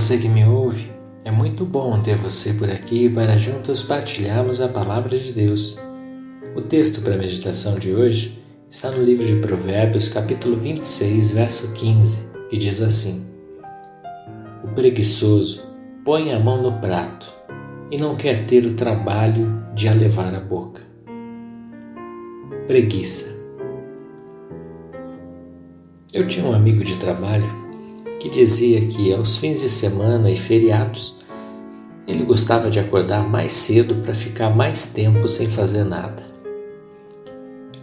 você que me ouve. É muito bom ter você por aqui para juntos partilharmos a palavra de Deus. O texto para a meditação de hoje está no livro de Provérbios, capítulo 26, verso 15, que diz assim: O preguiçoso põe a mão no prato e não quer ter o trabalho de a levar à boca. Preguiça. Eu tinha um amigo de trabalho que dizia que aos fins de semana e feriados ele gostava de acordar mais cedo para ficar mais tempo sem fazer nada.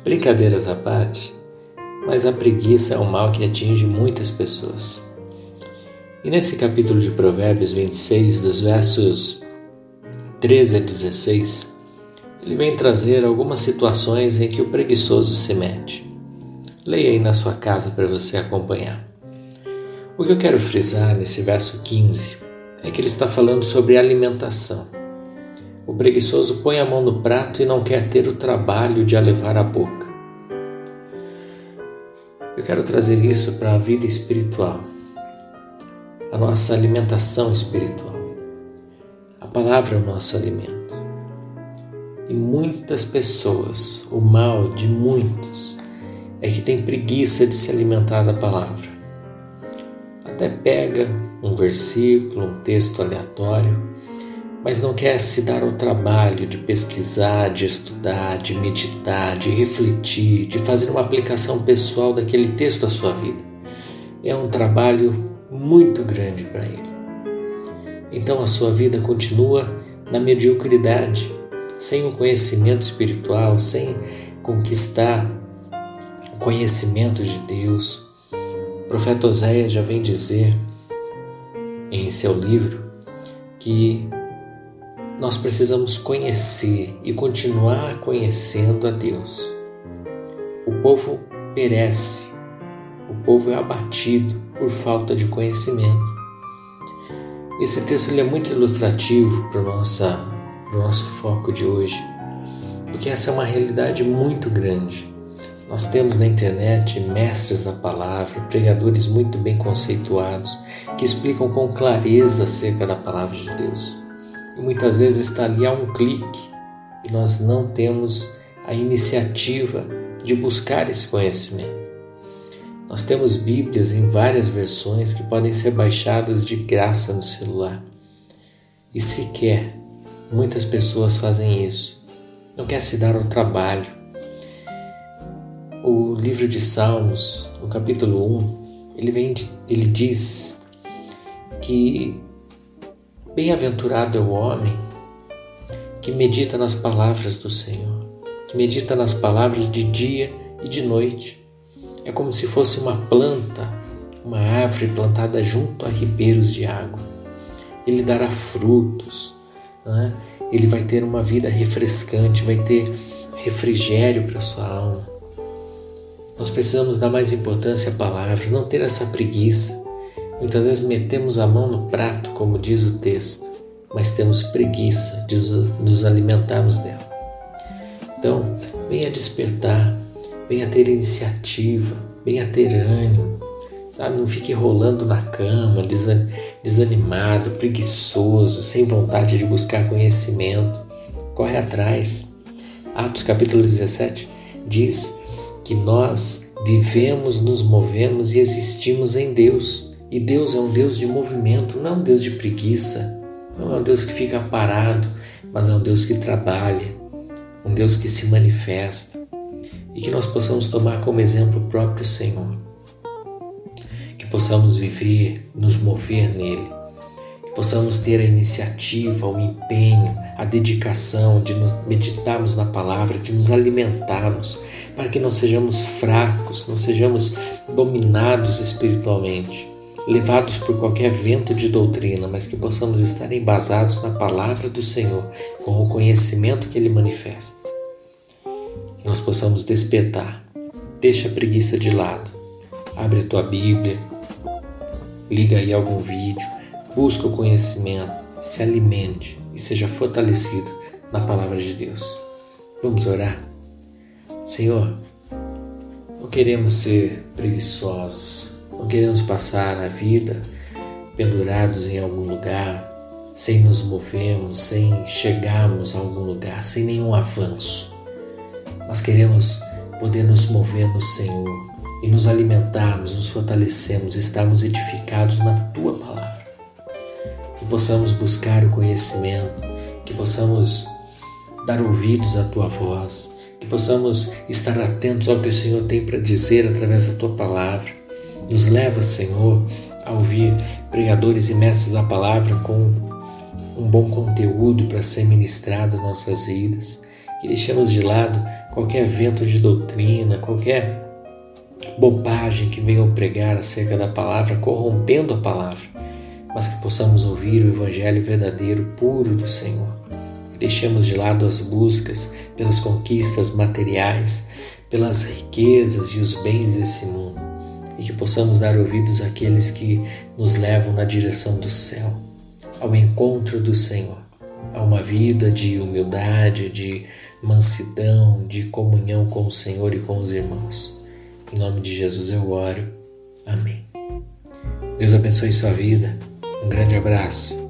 Brincadeiras à parte, mas a preguiça é um mal que atinge muitas pessoas. E nesse capítulo de Provérbios 26, dos versos 13 a 16, ele vem trazer algumas situações em que o preguiçoso se mete. Leia aí na sua casa para você acompanhar. O que eu quero frisar nesse verso 15 é que ele está falando sobre alimentação. O preguiçoso põe a mão no prato e não quer ter o trabalho de a levar à boca. Eu quero trazer isso para a vida espiritual, a nossa alimentação espiritual. A palavra é o nosso alimento. E muitas pessoas, o mal de muitos, é que tem preguiça de se alimentar da palavra até pega um versículo, um texto aleatório, mas não quer se dar ao trabalho de pesquisar, de estudar, de meditar, de refletir, de fazer uma aplicação pessoal daquele texto à sua vida. É um trabalho muito grande para ele. Então a sua vida continua na mediocridade, sem o conhecimento espiritual, sem conquistar conhecimento de Deus, o profeta Oséias já vem dizer em seu livro que nós precisamos conhecer e continuar conhecendo a Deus. O povo perece, o povo é abatido por falta de conhecimento. Esse texto ele é muito ilustrativo para o nosso foco de hoje, porque essa é uma realidade muito grande. Nós temos na internet mestres da palavra, pregadores muito bem conceituados, que explicam com clareza acerca da palavra de Deus. E muitas vezes está ali a um clique e nós não temos a iniciativa de buscar esse conhecimento. Nós temos Bíblias em várias versões que podem ser baixadas de graça no celular. E sequer muitas pessoas fazem isso. Não quer se dar ao trabalho o livro de Salmos, no capítulo 1, ele, vem, ele diz que bem-aventurado é o homem que medita nas palavras do Senhor, que medita nas palavras de dia e de noite. É como se fosse uma planta, uma árvore plantada junto a ribeiros de água. Ele dará frutos, né? ele vai ter uma vida refrescante, vai ter refrigério para sua alma. Nós precisamos dar mais importância à palavra, não ter essa preguiça. Muitas vezes metemos a mão no prato, como diz o texto, mas temos preguiça de nos alimentarmos dela. Então, venha despertar, venha ter iniciativa, venha ter ânimo, sabe? Não fique rolando na cama, desanimado, preguiçoso, sem vontade de buscar conhecimento. Corre atrás. Atos capítulo 17 diz que nós vivemos, nos movemos e existimos em Deus. E Deus é um Deus de movimento, não é um Deus de preguiça, não é um Deus que fica parado, mas é um Deus que trabalha, um Deus que se manifesta. E que nós possamos tomar como exemplo o próprio Senhor. Que possamos viver, nos mover nele possamos ter a iniciativa, o empenho, a dedicação de nos meditarmos na palavra, de nos alimentarmos, para que não sejamos fracos, não sejamos dominados espiritualmente, levados por qualquer vento de doutrina, mas que possamos estar embasados na palavra do Senhor, com o conhecimento que Ele manifesta. Que nós possamos despertar, deixa a preguiça de lado, abre a tua Bíblia, liga aí algum vídeo, busca o conhecimento, se alimente e seja fortalecido na palavra de Deus. Vamos orar? Senhor, não queremos ser preguiçosos, não queremos passar a vida pendurados em algum lugar, sem nos movermos, sem chegarmos a algum lugar, sem nenhum avanço. Mas queremos poder nos mover no Senhor e nos alimentarmos, nos fortalecermos, estarmos edificados na Tua palavra. Possamos buscar o conhecimento, que possamos dar ouvidos à Tua voz, que possamos estar atentos ao que o Senhor tem para dizer através da Tua palavra. Nos leva, Senhor, a ouvir pregadores e mestres da palavra com um bom conteúdo para ser ministrado em nossas vidas. Que deixemos de lado qualquer vento de doutrina, qualquer bobagem que venham pregar acerca da palavra, corrompendo a palavra, mas que possamos ouvir o Evangelho verdadeiro, puro do Senhor. Deixemos de lado as buscas pelas conquistas materiais, pelas riquezas e os bens desse mundo, e que possamos dar ouvidos àqueles que nos levam na direção do céu, ao encontro do Senhor, a uma vida de humildade, de mansidão, de comunhão com o Senhor e com os irmãos. Em nome de Jesus eu oro. Amém. Deus abençoe sua vida. Um grande abraço.